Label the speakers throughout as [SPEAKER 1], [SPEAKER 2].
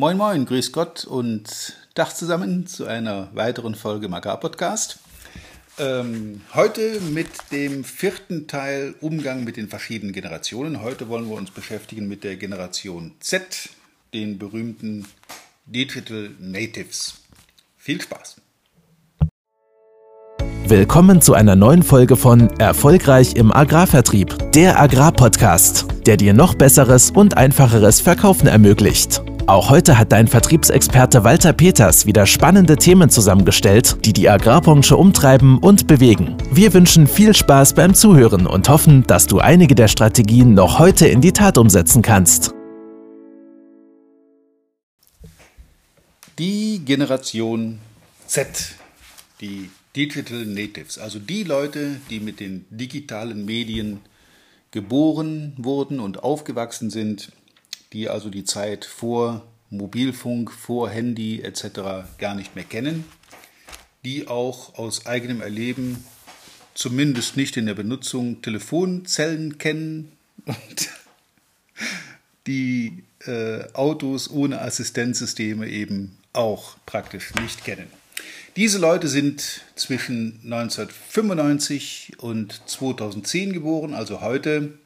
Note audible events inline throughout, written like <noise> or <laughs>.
[SPEAKER 1] Moin Moin, Grüß Gott und Dach zusammen zu einer weiteren Folge im Agrarpodcast. Ähm, heute mit dem vierten Teil Umgang mit den verschiedenen Generationen. Heute wollen wir uns beschäftigen mit der Generation Z, den berühmten Digital Natives. Viel Spaß!
[SPEAKER 2] Willkommen zu einer neuen Folge von Erfolgreich im Agrarvertrieb, der Agrarpodcast, der dir noch besseres und einfacheres Verkaufen ermöglicht. Auch heute hat dein Vertriebsexperte Walter Peters wieder spannende Themen zusammengestellt, die die Agrarbranche umtreiben und bewegen. Wir wünschen viel Spaß beim Zuhören und hoffen, dass du einige der Strategien noch heute in die Tat umsetzen kannst.
[SPEAKER 1] Die Generation Z, die Digital Natives, also die Leute, die mit den digitalen Medien geboren wurden und aufgewachsen sind, die also die Zeit vor Mobilfunk, vor Handy etc. gar nicht mehr kennen, die auch aus eigenem Erleben zumindest nicht in der Benutzung Telefonzellen kennen und <laughs> die äh, Autos ohne Assistenzsysteme eben auch praktisch nicht kennen. Diese Leute sind zwischen 1995 und 2010 geboren, also heute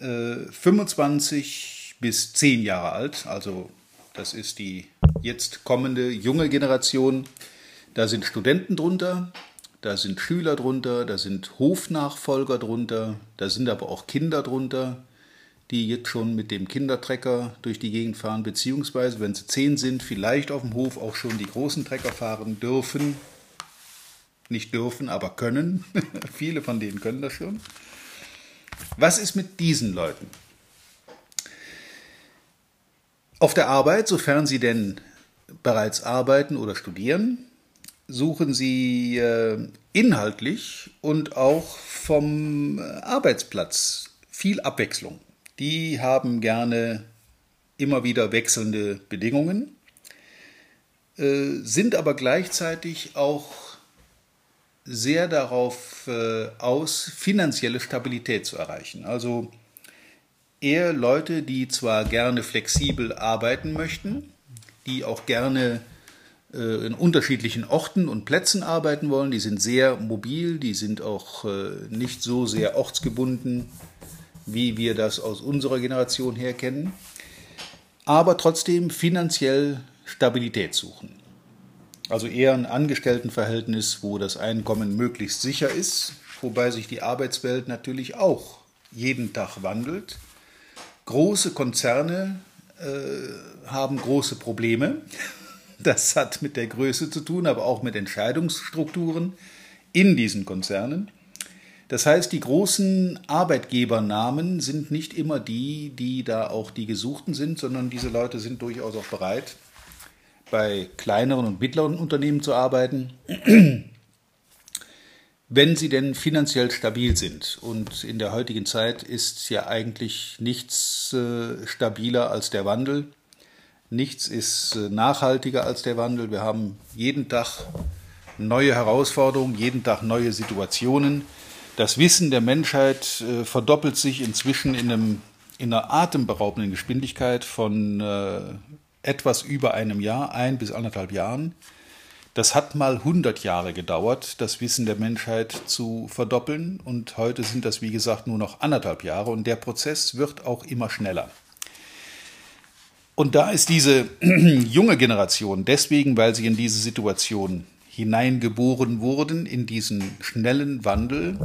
[SPEAKER 1] äh, 25 bis 10 Jahre alt. Also das ist die jetzt kommende junge Generation. Da sind Studenten drunter, da sind Schüler drunter, da sind Hofnachfolger drunter, da sind aber auch Kinder drunter, die jetzt schon mit dem Kindertrecker durch die Gegend fahren, beziehungsweise, wenn sie zehn sind, vielleicht auf dem Hof auch schon die großen Trecker fahren dürfen. Nicht dürfen, aber können. <laughs> Viele von denen können das schon. Was ist mit diesen Leuten? Auf der Arbeit, sofern sie denn bereits arbeiten oder studieren, suchen sie äh, inhaltlich und auch vom Arbeitsplatz viel Abwechslung. Die haben gerne immer wieder wechselnde Bedingungen, äh, sind aber gleichzeitig auch sehr darauf äh, aus, finanzielle Stabilität zu erreichen. Also eher Leute, die zwar gerne flexibel arbeiten möchten, die auch gerne äh, in unterschiedlichen Orten und Plätzen arbeiten wollen, die sind sehr mobil, die sind auch nicht so sehr ortsgebunden wie wir das aus unserer Generation her kennen, aber trotzdem finanziell Stabilität suchen. Also eher ein Angestelltenverhältnis, wo das Einkommen möglichst sicher ist, wobei sich die Arbeitswelt natürlich auch jeden Tag wandelt. Große Konzerne äh, haben große Probleme. Das hat mit der Größe zu tun, aber auch mit Entscheidungsstrukturen in diesen Konzernen. Das heißt, die großen Arbeitgebernamen sind nicht immer die, die da auch die gesuchten sind, sondern diese Leute sind durchaus auch bereit, bei kleineren und mittleren Unternehmen zu arbeiten, wenn sie denn finanziell stabil sind. Und in der heutigen Zeit ist ja eigentlich nichts äh, stabiler als der Wandel. Nichts ist äh, nachhaltiger als der Wandel. Wir haben jeden Tag neue Herausforderungen, jeden Tag neue Situationen. Das Wissen der Menschheit äh, verdoppelt sich inzwischen in, einem, in einer atemberaubenden Geschwindigkeit von äh, etwas über einem Jahr, ein bis anderthalb Jahren. Das hat mal 100 Jahre gedauert, das Wissen der Menschheit zu verdoppeln. Und heute sind das, wie gesagt, nur noch anderthalb Jahre. Und der Prozess wird auch immer schneller. Und da ist diese <clears throat> junge Generation deswegen, weil sie in diese Situation hineingeboren wurden in diesen schnellen Wandel,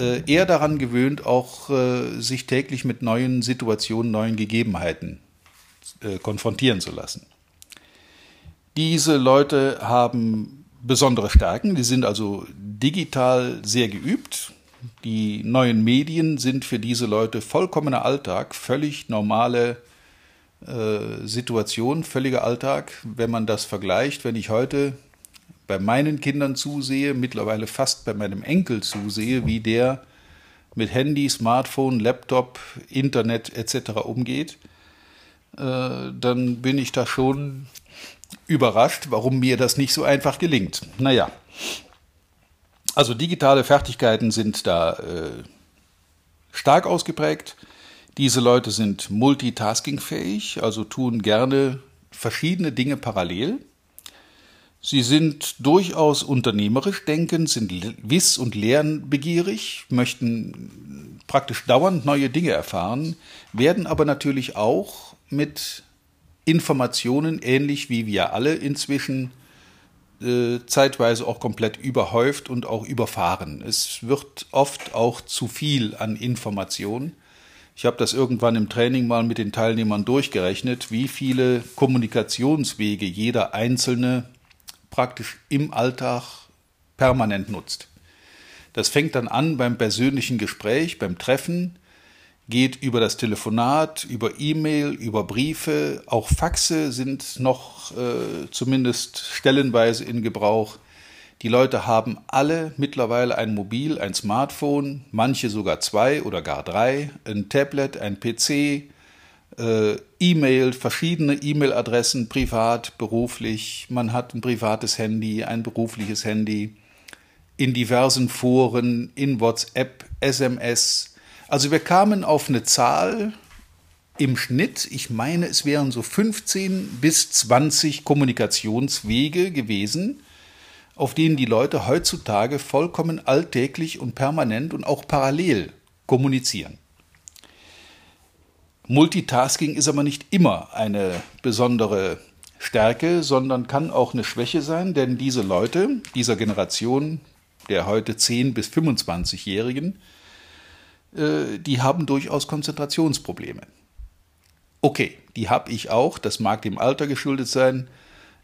[SPEAKER 1] äh, eher daran gewöhnt, auch äh, sich täglich mit neuen Situationen, neuen Gegebenheiten äh, konfrontieren zu lassen. Diese Leute haben besondere Stärken, die sind also digital sehr geübt. Die neuen Medien sind für diese Leute vollkommener Alltag, völlig normale äh, Situation, völliger Alltag, wenn man das vergleicht. Wenn ich heute bei meinen Kindern zusehe, mittlerweile fast bei meinem Enkel zusehe, wie der mit Handy, Smartphone, Laptop, Internet etc. umgeht, äh, dann bin ich da schon überrascht, warum mir das nicht so einfach gelingt. Naja, also digitale Fertigkeiten sind da äh, stark ausgeprägt. Diese Leute sind multitaskingfähig, also tun gerne verschiedene Dinge parallel. Sie sind durchaus unternehmerisch denkend, sind wiss- und lernbegierig, möchten praktisch dauernd neue Dinge erfahren, werden aber natürlich auch mit Informationen, ähnlich wie wir alle inzwischen, äh, zeitweise auch komplett überhäuft und auch überfahren. Es wird oft auch zu viel an Informationen. Ich habe das irgendwann im Training mal mit den Teilnehmern durchgerechnet, wie viele Kommunikationswege jeder Einzelne praktisch im Alltag permanent nutzt. Das fängt dann an beim persönlichen Gespräch, beim Treffen, geht über das Telefonat, über E-Mail, über Briefe, auch Faxe sind noch äh, zumindest stellenweise in Gebrauch. Die Leute haben alle mittlerweile ein Mobil, ein Smartphone, manche sogar zwei oder gar drei, ein Tablet, ein PC, äh, E-Mail, verschiedene E-Mail-Adressen, privat, beruflich. Man hat ein privates Handy, ein berufliches Handy, in diversen Foren, in WhatsApp, SMS. Also wir kamen auf eine Zahl im Schnitt, ich meine, es wären so 15 bis 20 Kommunikationswege gewesen, auf denen die Leute heutzutage vollkommen alltäglich und permanent und auch parallel kommunizieren. Multitasking ist aber nicht immer eine besondere Stärke, sondern kann auch eine Schwäche sein, denn diese Leute dieser Generation der heute 10 bis 25-Jährigen, äh, die haben durchaus Konzentrationsprobleme. Okay, die habe ich auch, das mag dem Alter geschuldet sein.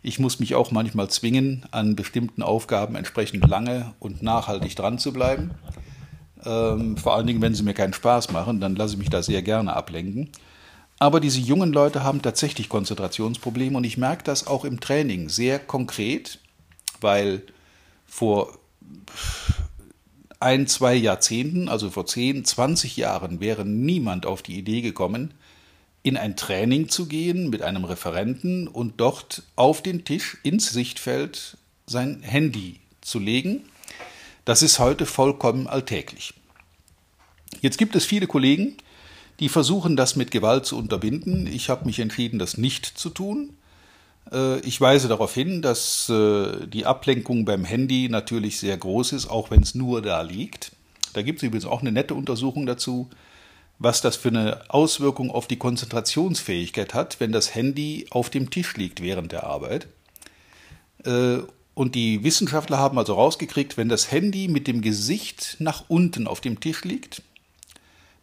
[SPEAKER 1] Ich muss mich auch manchmal zwingen, an bestimmten Aufgaben entsprechend lange und nachhaltig dran zu bleiben. Ähm, vor allen Dingen, wenn sie mir keinen Spaß machen, dann lasse ich mich da sehr gerne ablenken. Aber diese jungen Leute haben tatsächlich Konzentrationsprobleme und ich merke das auch im Training sehr konkret, weil vor ein, zwei Jahrzehnten, also vor 10, 20 Jahren, wäre niemand auf die Idee gekommen, in ein Training zu gehen mit einem Referenten und dort auf den Tisch ins Sichtfeld sein Handy zu legen das ist heute vollkommen alltäglich. Jetzt gibt es viele Kollegen, die versuchen, das mit Gewalt zu unterbinden. Ich habe mich entschieden, das nicht zu tun. Äh, ich weise darauf hin, dass äh, die Ablenkung beim Handy natürlich sehr groß ist, auch wenn es nur da liegt. Da gibt es übrigens auch eine nette Untersuchung dazu, was das für eine Auswirkung auf die Konzentrationsfähigkeit hat, wenn das Handy auf dem Tisch liegt während der Arbeit. Äh, und die Wissenschaftler haben also rausgekriegt, wenn das Handy mit dem Gesicht nach unten auf dem Tisch liegt,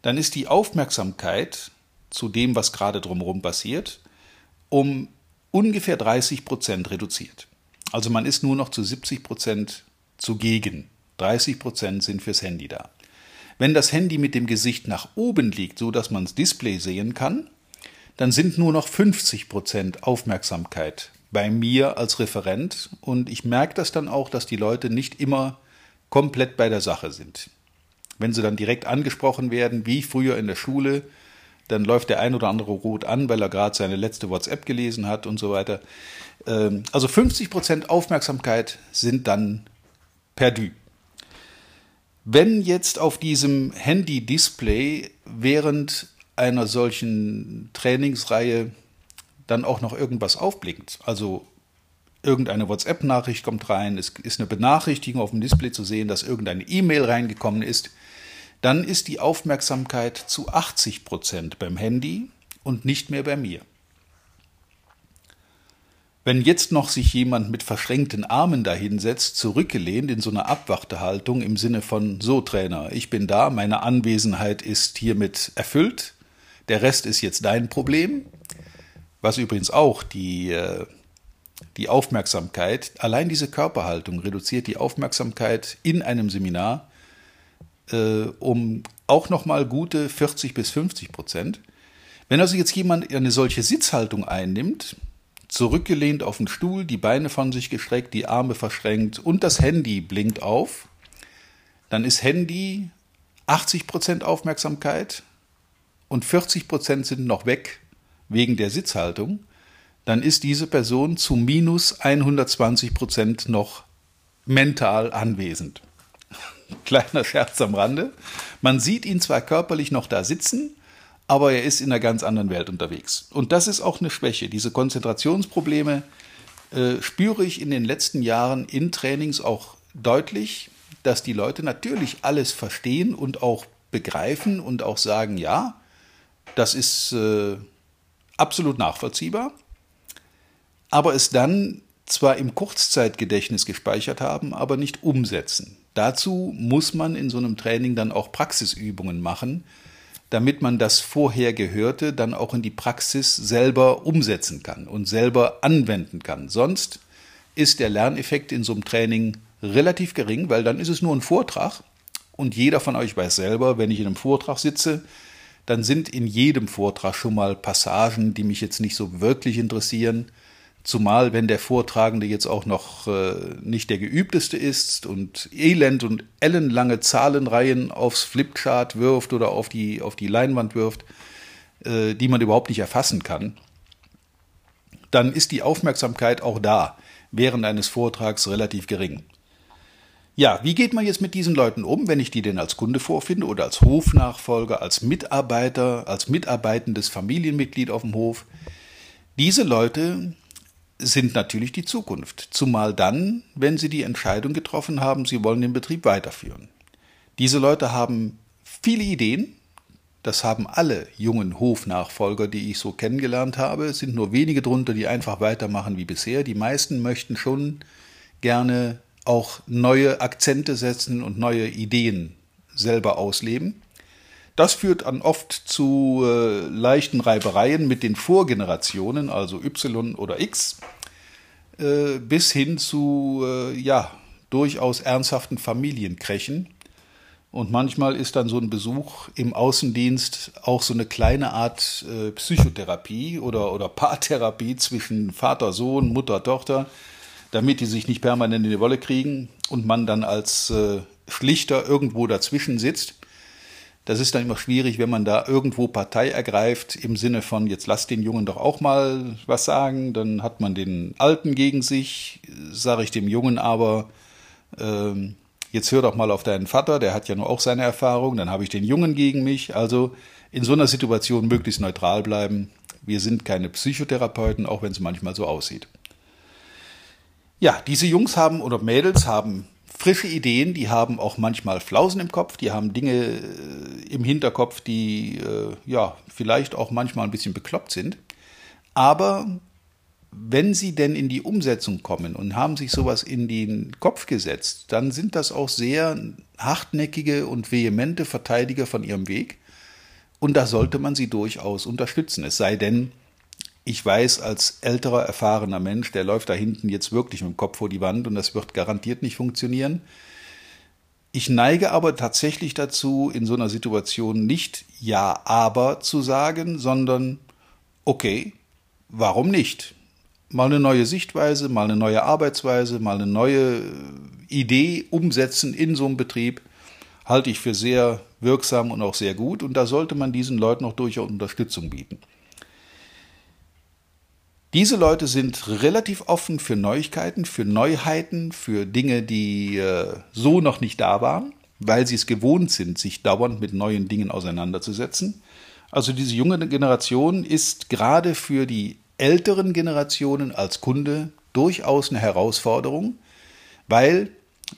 [SPEAKER 1] dann ist die Aufmerksamkeit zu dem, was gerade drumherum passiert, um ungefähr 30 Prozent reduziert. Also man ist nur noch zu 70 Prozent zugegen. 30 Prozent sind fürs Handy da. Wenn das Handy mit dem Gesicht nach oben liegt, so dass man das Display sehen kann, dann sind nur noch 50 Prozent Aufmerksamkeit bei mir als Referent und ich merke das dann auch, dass die Leute nicht immer komplett bei der Sache sind. Wenn sie dann direkt angesprochen werden, wie früher in der Schule, dann läuft der ein oder andere rot an, weil er gerade seine letzte WhatsApp gelesen hat und so weiter. Ähm, also 50 Prozent Aufmerksamkeit sind dann perdu. Wenn jetzt auf diesem Handy-Display während einer solchen Trainingsreihe dann auch noch irgendwas aufblinkt. Also irgendeine WhatsApp-Nachricht kommt rein, es ist eine Benachrichtigung auf dem Display zu sehen, dass irgendeine E-Mail reingekommen ist, dann ist die Aufmerksamkeit zu 80 Prozent beim Handy und nicht mehr bei mir. Wenn jetzt noch sich jemand mit verschränkten Armen dahinsetzt, zurückgelehnt in so einer Abwartehaltung im Sinne von so Trainer, ich bin da, meine Anwesenheit ist hiermit erfüllt, der Rest ist jetzt dein Problem, was übrigens auch die, äh, die Aufmerksamkeit, allein diese Körperhaltung reduziert die Aufmerksamkeit in einem Seminar äh, um auch nochmal gute 40 bis 50 Prozent. Wenn also jetzt jemand eine solche Sitzhaltung einnimmt, zurückgelehnt auf den Stuhl, die Beine von sich gestreckt, die Arme verschränkt und das Handy blinkt auf, dann ist Handy 80 Prozent Aufmerksamkeit und 40 Prozent sind noch weg wegen der Sitzhaltung, dann ist diese Person zu minus 120 Prozent noch mental anwesend. <laughs> Kleiner Scherz am Rande. Man sieht ihn zwar körperlich noch da sitzen, aber er ist in einer ganz anderen Welt unterwegs. Und das ist auch eine Schwäche. Diese Konzentrationsprobleme äh, spüre ich in den letzten Jahren in Trainings auch deutlich, dass die Leute natürlich alles verstehen und auch begreifen und auch sagen, ja, das ist äh, absolut nachvollziehbar, aber es dann zwar im Kurzzeitgedächtnis gespeichert haben, aber nicht umsetzen. Dazu muss man in so einem Training dann auch Praxisübungen machen, damit man das vorher Gehörte dann auch in die Praxis selber umsetzen kann und selber anwenden kann. Sonst ist der Lerneffekt in so einem Training relativ gering, weil dann ist es nur ein Vortrag und jeder von euch weiß selber, wenn ich in einem Vortrag sitze, dann sind in jedem Vortrag schon mal Passagen, die mich jetzt nicht so wirklich interessieren. Zumal, wenn der Vortragende jetzt auch noch äh, nicht der geübteste ist und elend und ellenlange Zahlenreihen aufs Flipchart wirft oder auf die, auf die Leinwand wirft, äh, die man überhaupt nicht erfassen kann, dann ist die Aufmerksamkeit auch da während eines Vortrags relativ gering. Ja, wie geht man jetzt mit diesen Leuten um, wenn ich die denn als Kunde vorfinde oder als Hofnachfolger, als Mitarbeiter, als mitarbeitendes Familienmitglied auf dem Hof? Diese Leute sind natürlich die Zukunft, zumal dann, wenn sie die Entscheidung getroffen haben, sie wollen den Betrieb weiterführen. Diese Leute haben viele Ideen, das haben alle jungen Hofnachfolger, die ich so kennengelernt habe, es sind nur wenige drunter, die einfach weitermachen wie bisher. Die meisten möchten schon gerne auch neue Akzente setzen und neue Ideen selber ausleben. Das führt dann oft zu äh, leichten Reibereien mit den Vorgenerationen, also Y oder X, äh, bis hin zu äh, ja durchaus ernsthaften Familienkrächen. Und manchmal ist dann so ein Besuch im Außendienst auch so eine kleine Art äh, Psychotherapie oder, oder Paartherapie zwischen Vater, Sohn, Mutter, Tochter damit die sich nicht permanent in die Wolle kriegen und man dann als äh, Schlichter irgendwo dazwischen sitzt. Das ist dann immer schwierig, wenn man da irgendwo Partei ergreift, im Sinne von, jetzt lass den Jungen doch auch mal was sagen, dann hat man den Alten gegen sich, sage ich dem Jungen aber, ähm, jetzt hör doch mal auf deinen Vater, der hat ja nur auch seine Erfahrung, dann habe ich den Jungen gegen mich. Also in so einer Situation möglichst neutral bleiben. Wir sind keine Psychotherapeuten, auch wenn es manchmal so aussieht. Ja, diese Jungs haben oder Mädels haben frische Ideen, die haben auch manchmal Flausen im Kopf, die haben Dinge äh, im Hinterkopf, die äh, ja vielleicht auch manchmal ein bisschen bekloppt sind. Aber wenn sie denn in die Umsetzung kommen und haben sich sowas in den Kopf gesetzt, dann sind das auch sehr hartnäckige und vehemente Verteidiger von ihrem Weg. Und da sollte man sie durchaus unterstützen. Es sei denn, ich weiß als älterer, erfahrener Mensch, der läuft da hinten jetzt wirklich mit dem Kopf vor die Wand und das wird garantiert nicht funktionieren. Ich neige aber tatsächlich dazu, in so einer Situation nicht ja, aber zu sagen, sondern okay, warum nicht? Mal eine neue Sichtweise, mal eine neue Arbeitsweise, mal eine neue Idee umsetzen in so einem Betrieb, halte ich für sehr wirksam und auch sehr gut. Und da sollte man diesen Leuten auch durchaus Unterstützung bieten. Diese Leute sind relativ offen für Neuigkeiten, für Neuheiten, für Dinge, die äh, so noch nicht da waren, weil sie es gewohnt sind, sich dauernd mit neuen Dingen auseinanderzusetzen. Also diese junge Generation ist gerade für die älteren Generationen als Kunde durchaus eine Herausforderung, weil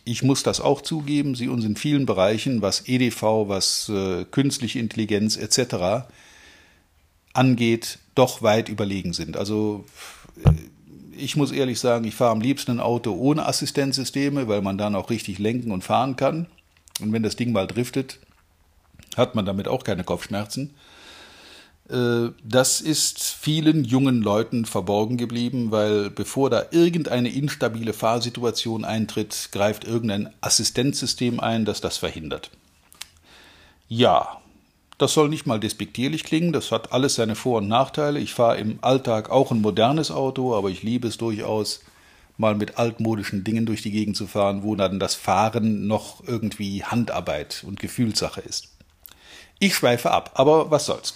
[SPEAKER 1] ich muss das auch zugeben, sie uns in vielen Bereichen, was EDV, was äh, künstliche Intelligenz etc. angeht, doch weit überlegen sind. Also äh, ich muss ehrlich sagen, ich fahre am liebsten ein Auto ohne Assistenzsysteme, weil man dann auch richtig lenken und fahren kann. Und wenn das Ding mal driftet, hat man damit auch keine Kopfschmerzen. Äh, das ist vielen jungen Leuten verborgen geblieben, weil bevor da irgendeine instabile Fahrsituation eintritt, greift irgendein Assistenzsystem ein, das das verhindert. Ja, das soll nicht mal despektierlich klingen, das hat alles seine Vor- und Nachteile. Ich fahre im Alltag auch ein modernes Auto, aber ich liebe es durchaus, mal mit altmodischen Dingen durch die Gegend zu fahren, wo dann das Fahren noch irgendwie Handarbeit und Gefühlssache ist. Ich schweife ab, aber was soll's.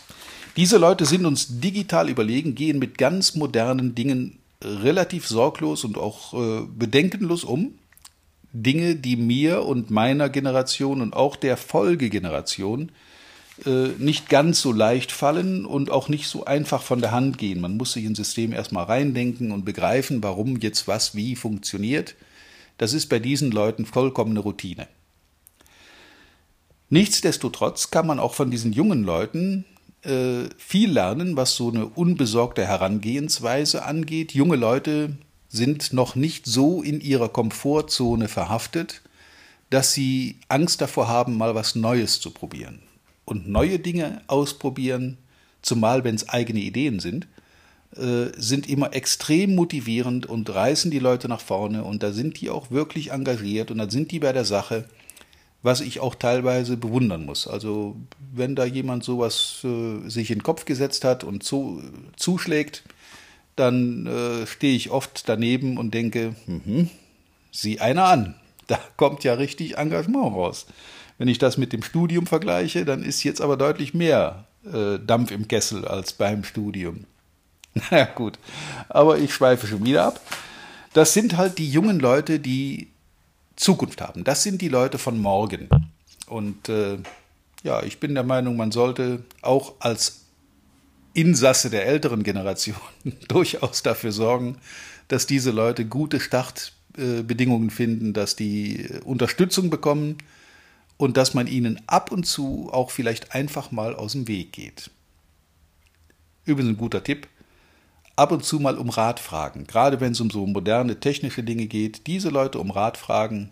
[SPEAKER 1] Diese Leute sind uns digital überlegen, gehen mit ganz modernen Dingen relativ sorglos und auch äh, bedenkenlos um. Dinge, die mir und meiner Generation und auch der Folgegeneration nicht ganz so leicht fallen und auch nicht so einfach von der Hand gehen. Man muss sich ins System erstmal reindenken und begreifen, warum jetzt was wie funktioniert. Das ist bei diesen Leuten vollkommene Routine. Nichtsdestotrotz kann man auch von diesen jungen Leuten äh, viel lernen, was so eine unbesorgte Herangehensweise angeht. Junge Leute sind noch nicht so in ihrer Komfortzone verhaftet, dass sie Angst davor haben, mal was Neues zu probieren. Und neue Dinge ausprobieren, zumal wenn es eigene Ideen sind, äh, sind immer extrem motivierend und reißen die Leute nach vorne und da sind die auch wirklich engagiert und dann sind die bei der Sache, was ich auch teilweise bewundern muss. Also wenn da jemand sowas äh, sich in den Kopf gesetzt hat und zu, zuschlägt, dann äh, stehe ich oft daneben und denke, mh, sieh einer an, da kommt ja richtig Engagement raus. Wenn ich das mit dem Studium vergleiche, dann ist jetzt aber deutlich mehr äh, Dampf im Kessel als beim Studium. <laughs> Naja gut, aber ich schweife schon wieder ab. Das sind halt die jungen Leute, die Zukunft haben. Das sind die Leute von morgen. Und äh, ja, ich bin der Meinung, man sollte auch als Insasse der älteren Generation <laughs> durchaus dafür sorgen, dass diese Leute gute Startbedingungen finden, dass die Unterstützung bekommen und dass man ihnen ab und zu auch vielleicht einfach mal aus dem Weg geht. Übrigens ein guter Tipp, ab und zu mal um Rat fragen, gerade wenn es um so moderne technische Dinge geht, diese Leute um Rat fragen,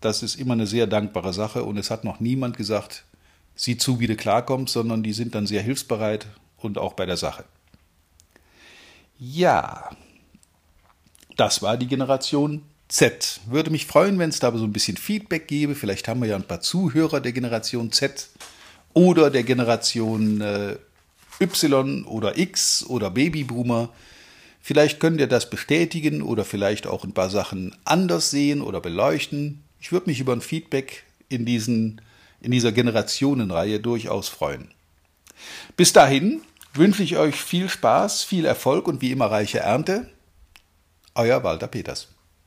[SPEAKER 1] das ist immer eine sehr dankbare Sache und es hat noch niemand gesagt, sieh zu, wie du klarkommst, sondern die sind dann sehr hilfsbereit und auch bei der Sache. Ja, das war die Generation Z. Würde mich freuen, wenn es da so ein bisschen Feedback gäbe. Vielleicht haben wir ja ein paar Zuhörer der Generation Z oder der Generation äh, Y oder X oder Babyboomer. Vielleicht könnt ihr das bestätigen oder vielleicht auch ein paar Sachen anders sehen oder beleuchten. Ich würde mich über ein Feedback in, diesen, in dieser Generationenreihe durchaus freuen. Bis dahin wünsche ich euch viel Spaß, viel Erfolg und wie immer reiche Ernte. Euer Walter Peters.